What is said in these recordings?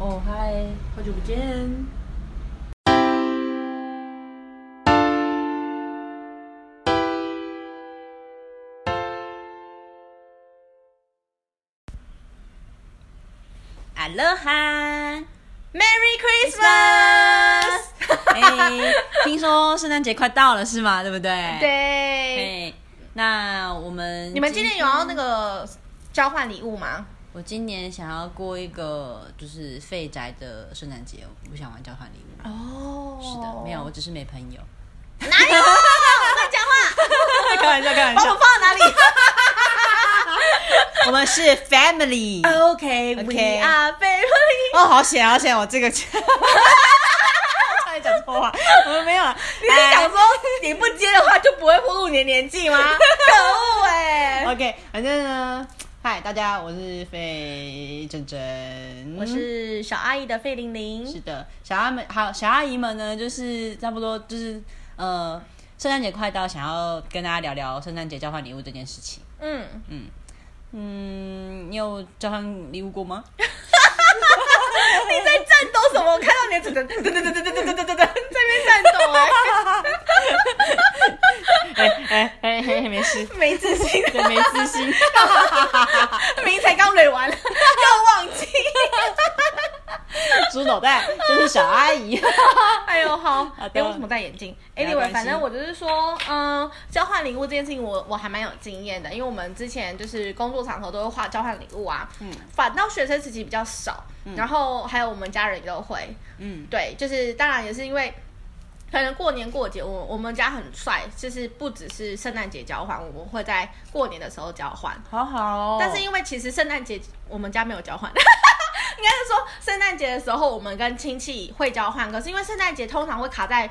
哦嗨，好久不见。阿乐哈 Merry Christmas！哎，听说圣诞节快到了是吗？对不对？。对，哎，那我们你们今天有要那个交换礼物吗？我今年想要过一个就是废宅的圣诞节，我不想玩交换礼物。哦是的，没有，我只是没朋友。哪有？乱讲话！开玩笑，开玩把我放在哪里 我们是 family。？OK，We OK are family。哦，好险，好险！我这个 差点讲错话，我们没有了。你是想说你不接的话就不会暴露你的年纪吗？可恶哎！OK，反正呢，嗨，大家，我是费珍珍，我是小阿姨的费玲玲。是的，小阿们，好，小阿姨们呢，就是差不多就是呃，圣诞节快到，想要跟大家聊聊圣诞节交换礼物这件事情。嗯，嗯，你有交换礼物过吗？你在战斗什么？我看到你的噔噔噔噔噔噔噔噔噔噔在那边战斗哎哎哎，没事，没自信，对，没自信。明明才刚蕊完，又忘记。猪脑袋就是小阿姨。哎呦，好，好的哎，为什么戴眼镜？Anyway，反正我就是说，嗯，交换礼物这件事情我，我还蛮有经验的，因为我们之前就是工作场合都会画交换礼物啊，嗯，反倒学生时期比较少，然后还有我们家人都会，嗯，对，就是当然也是因为。可能过年过节，我我们家很帅，就是不只是圣诞节交换，我们会在过年的时候交换。好好哦。但是因为其实圣诞节我们家没有交换，应该是说圣诞节的时候我们跟亲戚会交换，可是因为圣诞节通常会卡在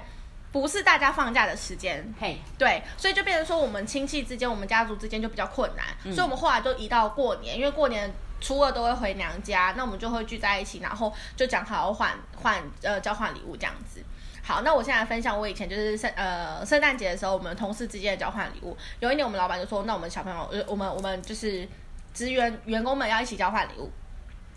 不是大家放假的时间，嘿，对，所以就变成说我们亲戚之间、我们家族之间就比较困难，所以我们后来就移到过年，因为过年。初二都会回娘家，那我们就会聚在一起，然后就讲好要换换呃交换礼物这样子。好，那我现在分享我以前就是圣呃圣诞节的时候，我们同事之间的交换礼物。有一年我们老板就说，那我们小朋友，呃我们我们就是职员员工们要一起交换礼物，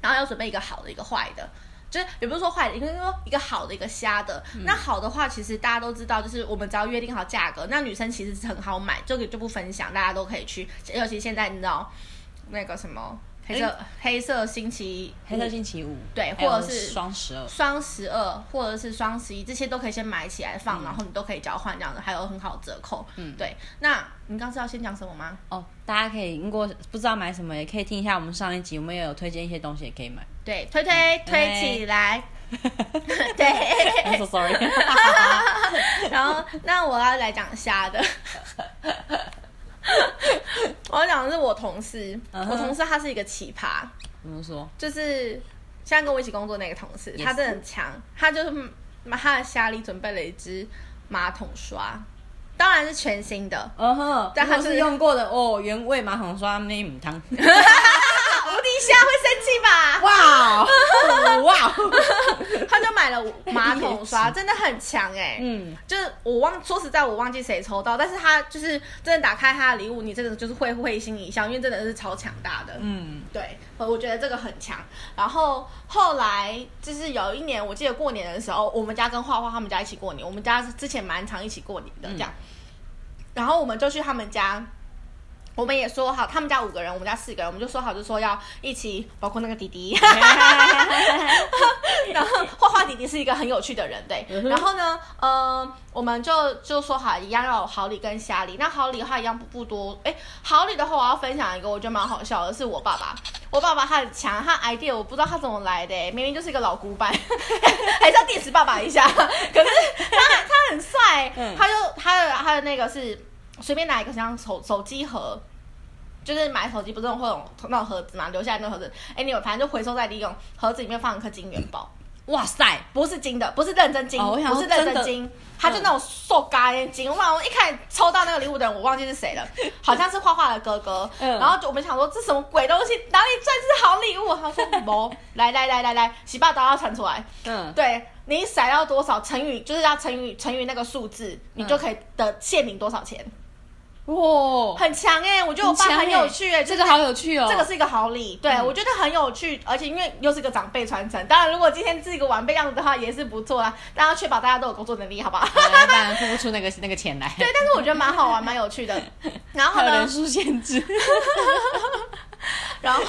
然后要准备一个好的，一个坏的。就是也不是说坏的，应该说一个好的，一个瞎的。那好的话，其实大家都知道，就是我们只要约定好价格，那女生其实是很好买，这个就不分享，大家都可以去。尤其现在你知道那个什么黑色、黑色星期黑色星期五，对或者是双十二，双十二或者是双十一，这些都可以先买起来放，然后你都可以交换这样的，还有很好折扣。嗯，对。那你刚是要先讲什么吗？哦，大家可以如果不知道买什么，也可以听一下我们上一集，我们也有推荐一些东西，也可以买。对，推推推起来。对 I'm so sorry。然后，那我要来讲虾的。我要讲的是我同事我同事他是一个奇葩，怎么说？就是现在跟我一起工作那个同事，也他真的很强，他就是嗯他的家里准备了一支马桶刷，当然是全新的，嗯哼，但他是用过的哦，原味马桶刷那母汤。无敌虾会生气吧？哇哦哇，买了 马桶刷，真的很强哎、嗯，就是我忘说实在我忘记谁抽到，但是他就是真的打开他的礼物，你真的就是会会心一笑，因为真的是超强大的。嗯，对，我觉得这个很强。然后后来就是有一年，我记得过年的时候，我们家跟画画他们家一起过年，我们家之前蛮常一起过年的这样。然后我们就去他们家。我们也说好，他们家五个人，我们家四个人，我们就说好，就说要一起，包括那个弟弟，画画弟弟是一个很有趣的人，对。然后呢，呃，我们就就说好，一样要有好礼跟瞎礼。那好礼的话一样不不多，哎，好礼的话我要分享一个我觉得蛮好笑的，是我爸爸。我爸爸他很强，他 idea 我不知道他怎么来的，明明就是一个老古板，还是要 diss 爸爸一下。可是他他很帅，他就他的他的那个是随便拿一个像手手机盒。就是买手机不是会有那种盒子嘛，留下来那种盒子，哎，你有反正就回收再利用，盒子里面放一颗金元宝，哇塞，不是金的，不是认真金，哦我想不是认真金，它就那种塑胶的金。哇，我一开始抽到那个礼物的人，我忘记是谁了，好像是画画的哥哥。嗯然后就我们想说这什么鬼东西，哪里算是好礼物？他说 不，来来来来来，洗把刀要传出来。嗯，对你甩到多少乘以，就是要乘以乘以那个数字，你就可以得限领多少钱。哇，很强哎、我觉得我爸很有欸趣哎、就是这个好有趣哦。这个是一个好礼，对、嗯我觉得很有趣，而且因为又是一个长辈传承，当然如果今天是一个晚辈样子的话也是不错啦，但要确保大家都有工作能力，好不好？要不然付不出那个那个钱来。对，但是我觉得蛮好玩，蛮有趣的。然后人，数限制。然后，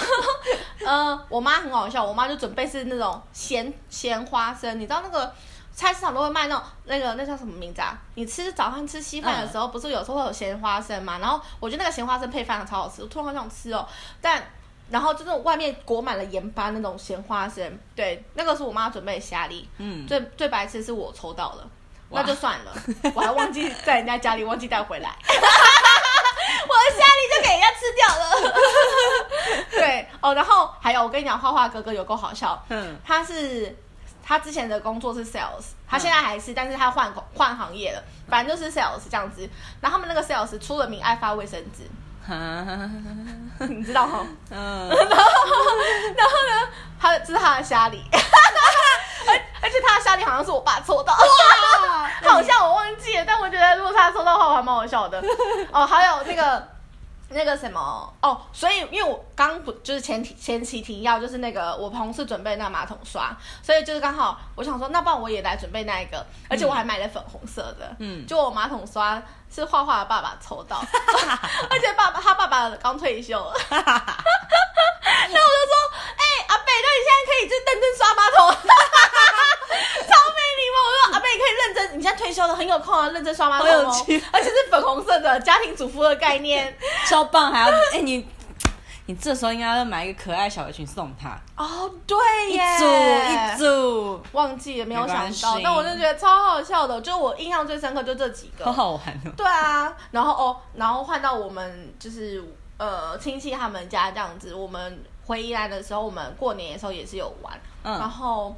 呃，我妈很好笑，我妈就准备是那种咸咸花生，你知道那个菜市场都会卖那种那个那叫什么名字啊？你吃早上吃稀饭的时候，不是有时候会有咸花生嘛？然后我觉得那个咸花生配饭超好吃，我突然好想吃哦。但然后就那种外面裹满了盐巴那种咸花生，对，那个是我妈准备的虾粒。嗯，最最白痴是我抽到了，那就算了，我还忘记在人家家里忘记带回来，我的虾粒就给人家吃掉了。对哦，然后还有我跟你讲，画画哥哥有够好笑，嗯，他是他之前的工作是 sales，他现在还是，但是他换换行业了，反正就是 sales 这样子。然后他们那个 sales 出了名爱发卫生纸，你知道哈？嗯，他这是他的虾里，而而且他的虾里好像是我爸抽到，好像我忘记了，但我觉得如果他抽到的话，我还蛮好笑的。哦，还有那个那个什么哦，所以因为我刚不就是前提前期提要就是那个我同事准备那个马桶刷，所以就是刚好我想说，那不然我也来准备那一个，而且我还买了粉红色的，嗯就我马桶刷是画画的爸爸抽到，而且爸爸他爸爸刚退休了。那我就说，哎、阿贝，那你现在可以就认真刷马桶，超没礼貌。我说阿贝，你可以认真，你现在退休了，很有空啊，认真刷马桶哦趣，而且是粉红色的家庭主妇的概念。超棒，还要哎、你你这时候应该要买一个可爱小围裙送他，哦，对耶一，组一组，忘记了，没有想到，但我就觉得超好笑的，就我印象最深刻就这几个好。好玩哦。对啊，然后哦，然后换到我们就是呃亲戚他们家这样子，我们回宜兰的时候，我们过年的时候也是有玩，嗯然嗯后。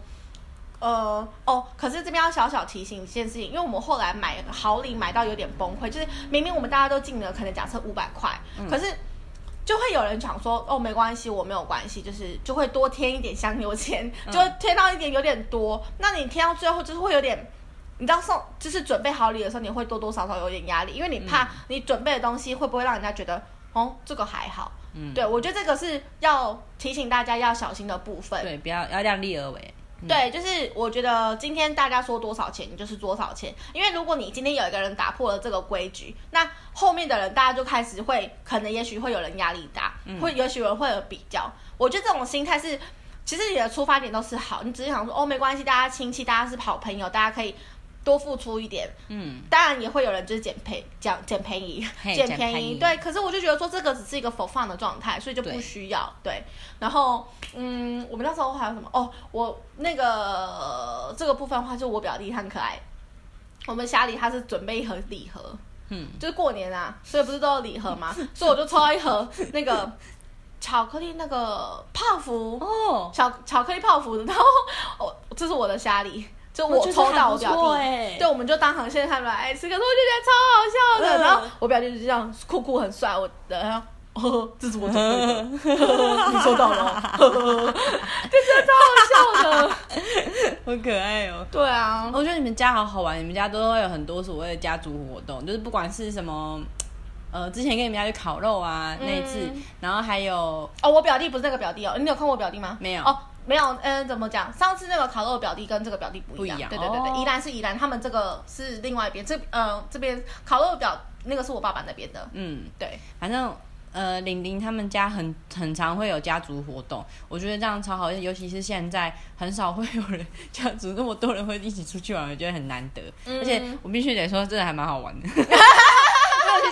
呃哦，可是这边要小小提醒一件事情，因为我们后来买好礼买到有点崩溃，就是明明我们大家都进了，可能假设五百块，嗯可是就会有人讲说哦没关系，我没有关系，就是就会多添一点香油钱，就会添到一点有点多，那你添到最后就是会有点。你知道送就是准备好礼的时候，你会多多少少有点压力，因为你怕你准备的东西会不会让人家觉得哦这个还好。嗯，对我觉得这个是要提醒大家要小心的部分。对，不要要量力而为。对，就是我觉得今天大家说多少钱，你就是多少钱。因为如果你今天有一个人打破了这个规矩，那后面的人大家就开始会，可能也许会有人压力大，会也许有人会有比较。我觉得这种心态是，其实你的出发点都是好，你只是想说哦没关系，大家亲戚，大家是好朋友，大家可以多付出一点。嗯，当然也会有人就是捡便捡捡便宜，嘿捡便宜，捡便宜对。可是我就觉得说这个只是一个 for fun 的状态，所以就不需要对。然后嗯，我们那时候还有什么？哦，我那个这个部分的话，就我表弟他很可爱，我们家里他是准备一盒礼盒，嗯，就是过年啊，所以不是都有礼盒嘛，所以我就抽到一盒那个巧克力那个泡芙，哦，巧巧克力泡芙，然后哦，这是我的虾礼，就我抽到我表弟，欸对，我们就当航线他们来吃，可是我就觉得超好笑的。嗯然后我表弟就这样酷酷很帅，我的然后。哦，这是我准备的，你收到了哦，这真的超好笑的。好可爱哦。对啊，我觉得你们家好好玩，你们家都会有很多所谓的家族活动，就是不管是什么，呃，之前跟你们家去烤肉啊、那一次，嗯然后还有哦，我表弟不是那个表弟哦，你有看我表弟吗？没有哦，没有，嗯，怎么讲？上次那个烤肉表弟跟这个表弟不一样，不一样。对对对对，哦。宜兰是宜兰，他们这个是另外一边，这呃这边烤肉表那个是我爸爸那边的，嗯，对，反正呃，玲玲他们家很很常会有家族活动，我觉得这样超好，尤其是现在很少会有人 家族那么多人会一起出去玩，我觉得很难得。嗯。而且我必须得说，真的还蛮好玩的。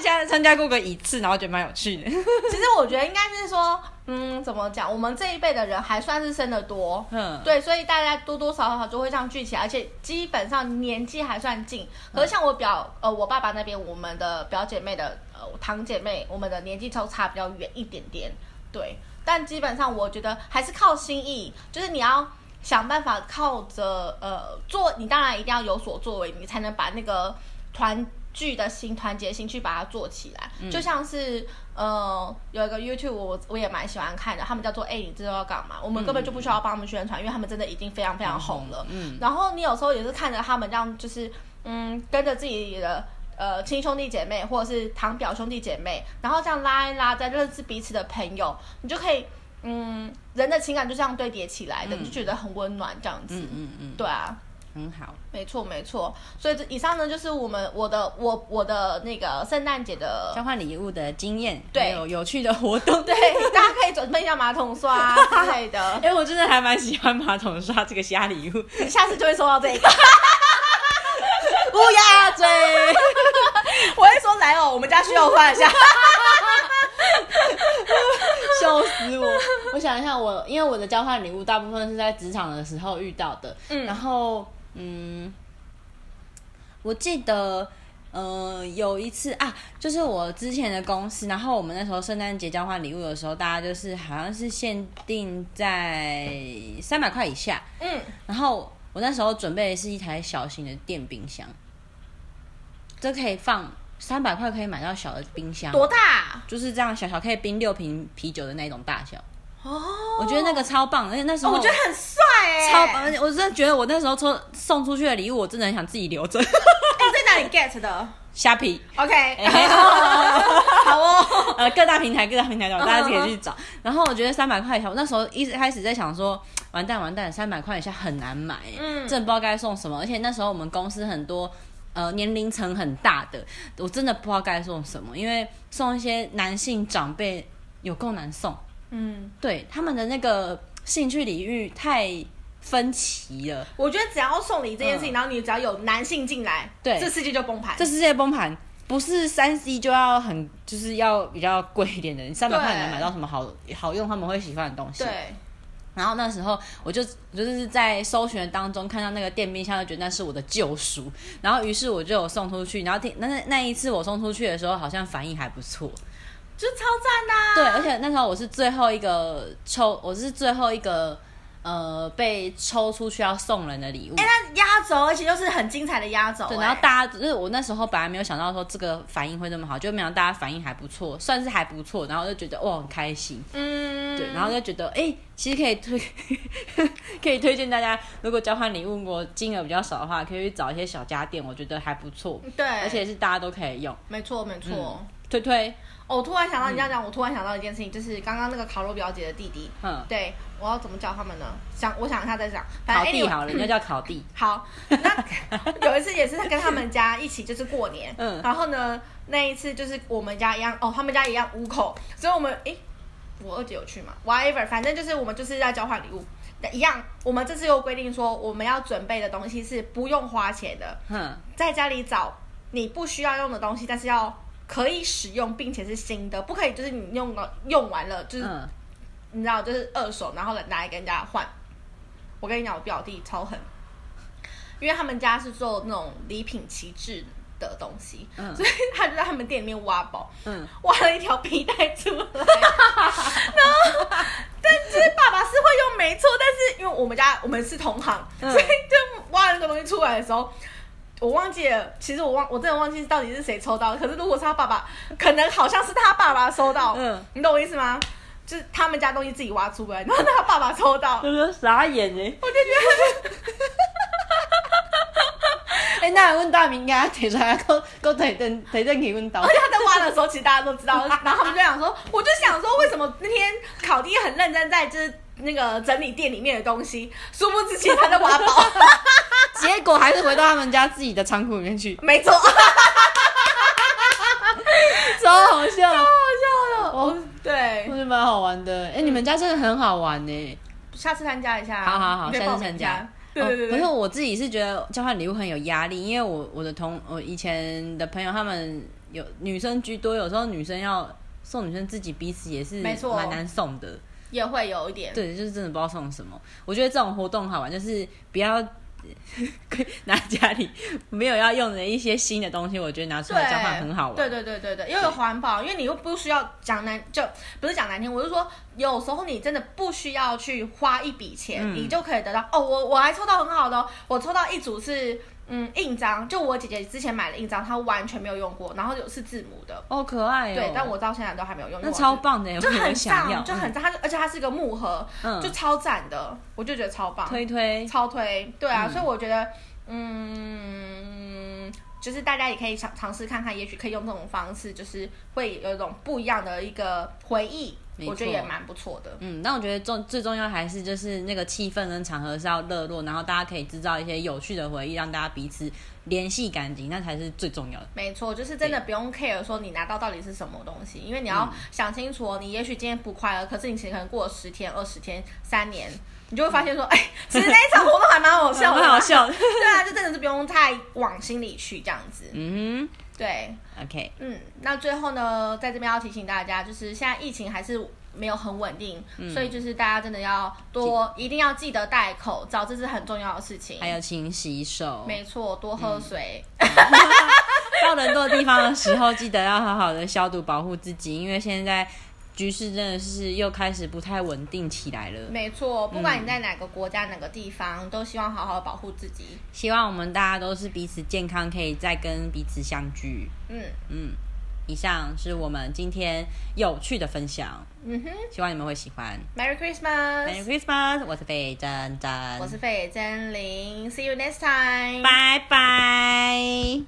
加参加过个一次，然后觉得蛮有趣的。其实我觉得应该是说，嗯，怎么讲？我们这一辈的人还算是生的多，嗯，对，所以大家多多少少就会这样聚起来，而且基本上年纪还算近。可是像我表呃我爸爸那边，我们的表姐妹的呃堂姐妹，我们的年纪都差比较远一点点，对。但基本上我觉得还是靠心意，就是你要想办法靠着呃做，你当然一定要有所作为，你才能把那个团聚的心、团结心去把它做起来。就像是呃有一个 YouTube 我我也蛮喜欢看的，他们叫做哎、你知道要干嘛？我们根本就不需要帮他们宣传，因为他们真的已经非常非常红了。嗯，然后你有时候也是看着他们这样，就是嗯跟着自己的。呃亲兄弟姐妹或者是堂表兄弟姐妹，然后这样拉一拉，再认识彼此的朋友，你就可以嗯人的情感就这样堆叠起来的，你就觉得很温暖这样子。嗯嗯嗯，对啊。很好，没错没错，所以这以上呢就是我们我的我我的那个圣诞节的交换礼物的经验，对。还有有趣的活动，对，大家可以准备一下马桶刷之类的，哎、我真的还蛮喜欢马桶刷这个虾礼物，你下次就会收到这个。乌鸦嘴，我会说来哦，我们家需要换一下。笑死我！我想一下我，因为我的交换礼物大部分是在职场的时候遇到的，嗯。然后嗯，我记得。呃，有一次啊，就是我之前的公司，然后我们那时候圣诞节交换礼物的时候，大家就是好像是限定在三百块以下，嗯，然后我那时候准备的是一台小型的电冰箱，这可以放三百块可以买到小的冰箱，多大？就是这样小小可以冰六瓶啤酒的那种大小。哦，我觉得那个超棒，而且那时候、哦我觉得很帅哎，超棒，我真的觉得我那时候抽送出去的礼物，我真的很想自己留着。哎，你在哪里 get 的虾皮，？OK，哎好哦。呃，各大平台各大平台都有，大家可以去找。然后我觉得三百块钱，我那时候一开始在想说，完蛋完蛋，三百块以下很难买，嗯真的不知道该送什么。而且那时候我们公司很多。呃，年龄层很大的，我真的不知道该送什么，因为送一些男性长辈有够难送。嗯，对他们的那个兴趣领域太分歧了，我觉得只要送礼这件事情，嗯然后你只要有男性进来，对这世界就崩盘。这世界崩盘。不是三 C 就要很，就是要比较贵一点的，你三百块对能买到什么好好用他们会喜欢的东西。对，然后那时候我就我就是在搜寻当中看到那个电冰箱，就觉得那是我的救赎。然后于是我就有送出去，然后听那那那一次我送出去的时候，好像反应还不错。就是超赞呐啊。对，而且那时候我是最后一个抽，我是最后一个呃被抽出去要送人的礼物。哎，那压轴，而且又是很精彩的压轴。对，哎然后大家就是我那时候本来没有想到说这个反应会这么好，就没想到大家反应还不错，算是还不错，然后就觉得哇很开心，嗯，对，然后就觉得哎、其实可以推 可以推荐大家，如果交换礼物我金额比较少的话，可以去找一些小家电，我觉得还不错，对，而且是大家都可以用，没错没错。推推，哦我突然想到你这样讲，我突然想到一件事情，就是刚刚那个烤肉表姐的弟弟，嗯，对我要怎么叫他们呢？想我想一下再讲，反正烤地 anyway- 好了，人家叫烤弟，好，那 有一次也是跟他们家一起，就是过年，嗯。然后呢，那一次就是我们家一样，哦，他们家一样五口，所以我们诶，我二姐有去嘛，whatever，反正就是我们就是在交换礼物，一样，我们这次又规定说我们要准备的东西是不用花钱的，嗯，在家里找你不需要用的东西，但是要可以使用并且是新的，不可以就是你用了用完了就是、嗯，你知道就是二手，然后拿来跟人家换。我跟你讲，我表弟超狠，因为他们家是做那种礼品旗帜的东西，嗯。所以他就在他们店里面挖宝，嗯，挖了一条皮带出来，然后但是爸爸是会用没错，但是因为我们家我们是同行，嗯。所以就挖那个东西出来的时候。我忘记了，其实我忘，我真的忘记到底是谁抽到的。可是如果是他爸爸，可能好像是他爸爸收到，嗯你懂我意思吗？就是他们家东西自己挖出来，然后他爸爸抽到，就是傻眼呢。我就觉得 哎、那问大明，他提出来，够够提灯提灯去问到而。且他在挖的时候，其实大家都知道，然后他们就想说，我就想说，为什么那天考弟很认真在就是那个整理店里面的东西，殊不知其实他在挖宝，结果还是回到他们家自己的仓库里面去，没错，超好笑，超好笑的，哦，对我，觉得蛮好玩的。哎、你们家真的很好玩呢。下次参加一下，好好好，下次参加。对对对对，哦可是我自己是觉得交换礼物很有压力，因为我我的同我以前的朋友他们有女生居多，有时候女生要送女生自己彼此也是没错蛮难送的。也会有一点，对，就是真的不知道送什么。我觉得这种活动好玩，就是不要 拿家里没有要用的一些新的东西，我觉得拿出，来交换很好玩。对对对对对，因为环保，因为你又不需要讲难，就不是讲难听，我是说有时候你真的不需要去花一笔钱，你就可以得到。哦，我我还抽到很好的、我抽到一组是嗯印章，就我姐姐之前买的印章，她完全没有用过，然后有是字母的，哦，可爱哦。对，但我到现在都还没有用。那因为我超棒的，就很赞，就很赞，它就而且它是一个木盒，嗯就超赞的，我就觉得超棒。推推。超推，对啊，嗯所以我觉得，嗯，就是大家也可以尝尝试看看，也许可以用这种方式，就是会有一种不一样的一个回忆，没我觉得也错蛮不错的。嗯，但我觉得重最重要还是就是那个气氛跟场合是要热络，然后大家可以制造一些有趣的回忆，让大家彼此联系感情，那才是最重要的。没错，就是真的不用 care 说你拿到到底是什么东西，因为你要嗯想清楚哦。你也许今天不快乐，可是你其实可能过了十天、二十天、三年，你就会发现说，哎、其实那一场活动还蛮好笑的，蛮好笑的 对啊，就真的是不用太往心里去这样子。嗯对，，OK，嗯，那最后呢，在这边要提醒大家，就是现在疫情还是没有很稳定，嗯。所以就是大家真的要多，一定要记得戴口罩，这是很重要的事情。还有勤洗手，没错，多喝嗯。水。到人多的地方的时候，记得要好好的消毒保护自己，因为现在局势真的是又开始不太稳定起来了。没错不管你在哪个国家哪个地方都希望好好保护自己。希望我们大家都是彼此健康可以再跟彼此相聚嗯。嗯以上是我们今天有趣的分享嗯哼希望你们会喜欢。Merry christmas merry christmas 我是费真真我是费真玲 see you next time 拜拜。